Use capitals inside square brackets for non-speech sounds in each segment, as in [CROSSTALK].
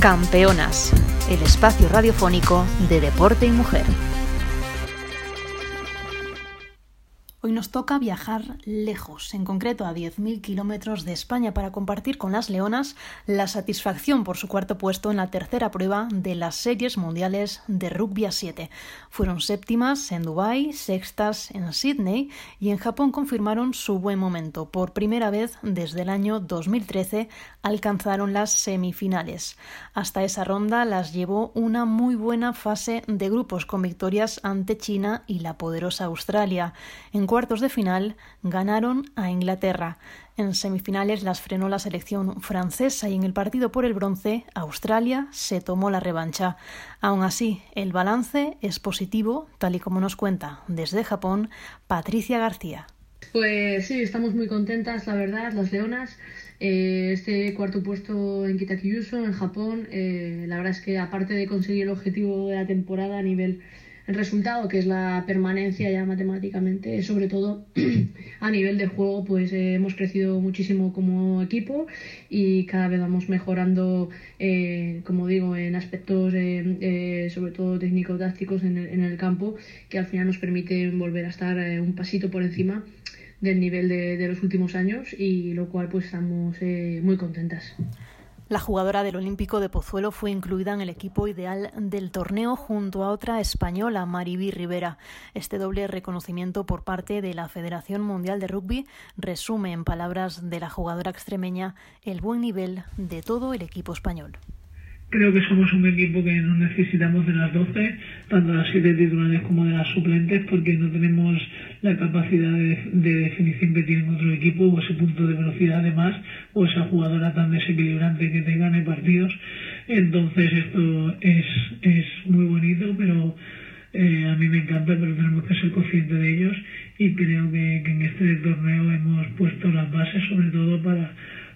Campeonas, el espacio radiofónico de deporte y mujer. Hoy nos toca viajar lejos, en concreto a 10.000 kilómetros de España, para compartir con las Leonas la satisfacción por su cuarto puesto en la tercera prueba de las series mundiales de rugby a 7. Fueron séptimas en Dubái, sextas en Sydney y en Japón confirmaron su buen momento. Por primera vez desde el año 2013 alcanzaron las semifinales. Hasta esa ronda las llevó una muy buena fase de grupos con victorias ante China y la poderosa Australia. Cuartos de final ganaron a Inglaterra. En semifinales las frenó la selección francesa y en el partido por el bronce Australia se tomó la revancha. Aún así, el balance es positivo, tal y como nos cuenta desde Japón Patricia García. Pues sí, estamos muy contentas, la verdad, las leonas. Eh, este cuarto puesto en Kitakyushu, en Japón, eh, la verdad es que aparte de conseguir el objetivo de la temporada a nivel el resultado, que es la permanencia ya matemáticamente, sobre todo [CLEARS THROAT] a nivel de juego, pues eh, hemos crecido muchísimo como equipo y cada vez vamos mejorando, eh, como digo, en aspectos eh, sobre todo técnico-tácticos en el, en el, campo, que al final nos permiten volver a estar un pasito por encima del nivel de, de, los últimos años y lo cual pues estamos muy contentas. La jugadora del Olímpico de Pozuelo fue incluida en el equipo ideal del torneo junto a otra española, Maribí Rivera. Este doble reconocimiento por parte de la Federación Mundial de Rugby resume en palabras de la jugadora extremeña el buen nivel de todo el equipo español. Creo que somos un equipo que no necesitamos de las 12, tanto de las 7 titulares como de las suplentes, porque no tenemos la capacidad de, definición que tienen otro equipo, o ese punto de velocidad además, o esa jugadora tan desequilibrante que te gane partidos. Entonces esto es, es muy bonito, pero eh, a mí me encanta, pero tenemos que ser conscientes de ellos y creo que, que en este torneo hemos puesto las bases sobre todo para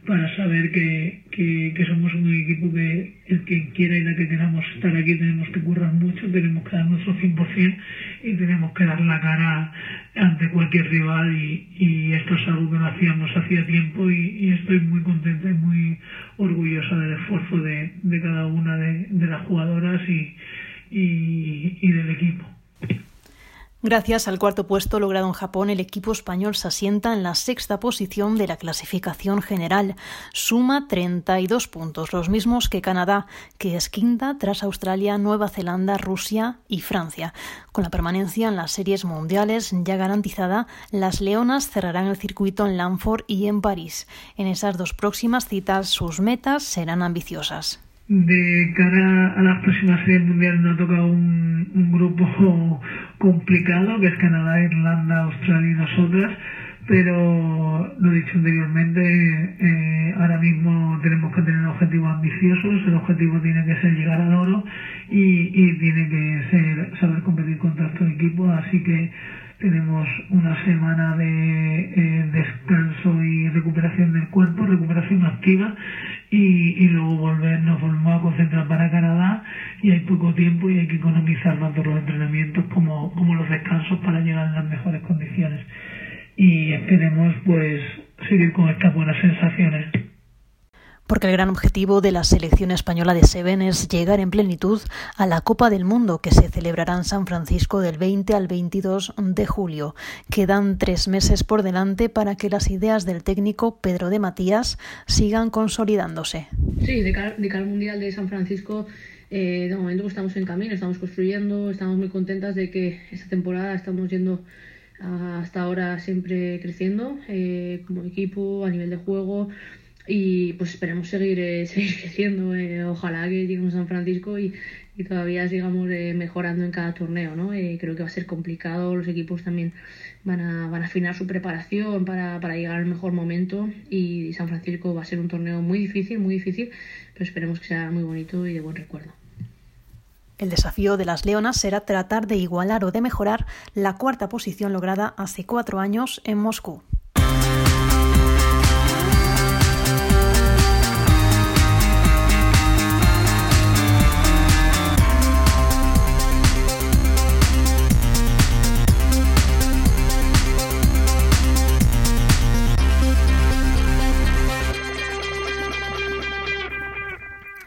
para saber que, que, somos un equipo que que quiera y la que queramos estar aquí tenemos que currar mucho, tenemos que dar nuestro 100% y tenemos que dar la cara ante cualquier rival y, y esto es algo que no hacíamos hacía tiempo y, estoy muy contenta y muy orgullosa del esfuerzo de, de cada una de, de las jugadoras y, y. Gracias al cuarto puesto logrado en Japón, el equipo español se asienta en la sexta posición de la clasificación general. Suma 32 puntos, los mismos que Canadá, que es quinta tras Australia, Nueva Zelanda, Rusia y Francia. Con la permanencia en las series mundiales ya garantizada, las Leonas cerrarán el circuito en Lanford y en París. En esas dos próximas citas, sus metas serán ambiciosas de cara a las próximas series mundiales nos toca un, un, grupo [LAUGHS] complicado que es Canadá, Irlanda, Australia y nosotras pero lo dicho anteriormente eh, ahora mismo tenemos que tener objetivos ambiciosos el objetivo tiene que ser llegar al oro y, y tiene que ser saber competir contra estos equipos así que tenemos una semana de eh, descanso y recuperación del cuerpo, recuperación activa y, luego volver, nos volvemos a concentrar para Canadá y hay poco tiempo y hay que economizar tanto los entrenamientos como, como los descansos para llegar en las mejores condiciones. Y esperemos pues seguir con estas buenas sensaciones porque el gran objetivo de la selección española de Seven es llegar en plenitud a la Copa del Mundo que se celebrará en San Francisco del 20 al 22 de julio. Quedan tres meses por delante para que las ideas del técnico Pedro de Matías sigan consolidándose. Sí, de cara, al Mundial de San Francisco eh, de momento estamos en camino, estamos construyendo, estamos muy contentas de que esta temporada estamos yendo hasta ahora siempre creciendo eh, como equipo, a nivel de juego y pues esperemos seguir, eh, [LAUGHS] seguir creciendo. Eh, ojalá que lleguemos a San Francisco y, y todavía sigamos eh, mejorando en cada torneo, ¿no? Eh, creo que va a ser complicado, los equipos también van a, van a afinar su preparación para, para llegar al mejor momento y San Francisco va a ser un torneo muy difícil, muy difícil, pero esperemos que sea muy bonito y de buen recuerdo. El desafío de las Leonas será tratar de igualar o de mejorar la cuarta posición lograda hace cuatro años en Moscú.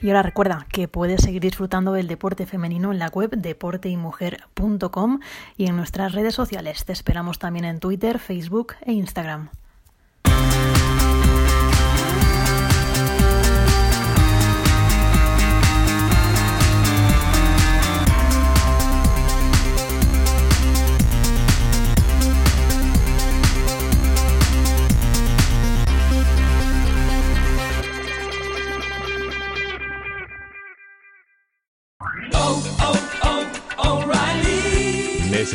Y ahora recuerda que puedes seguir disfrutando del deporte femenino en la web deporteymujer.com y en nuestras redes sociales. Te esperamos también en Twitter, Facebook e Instagram.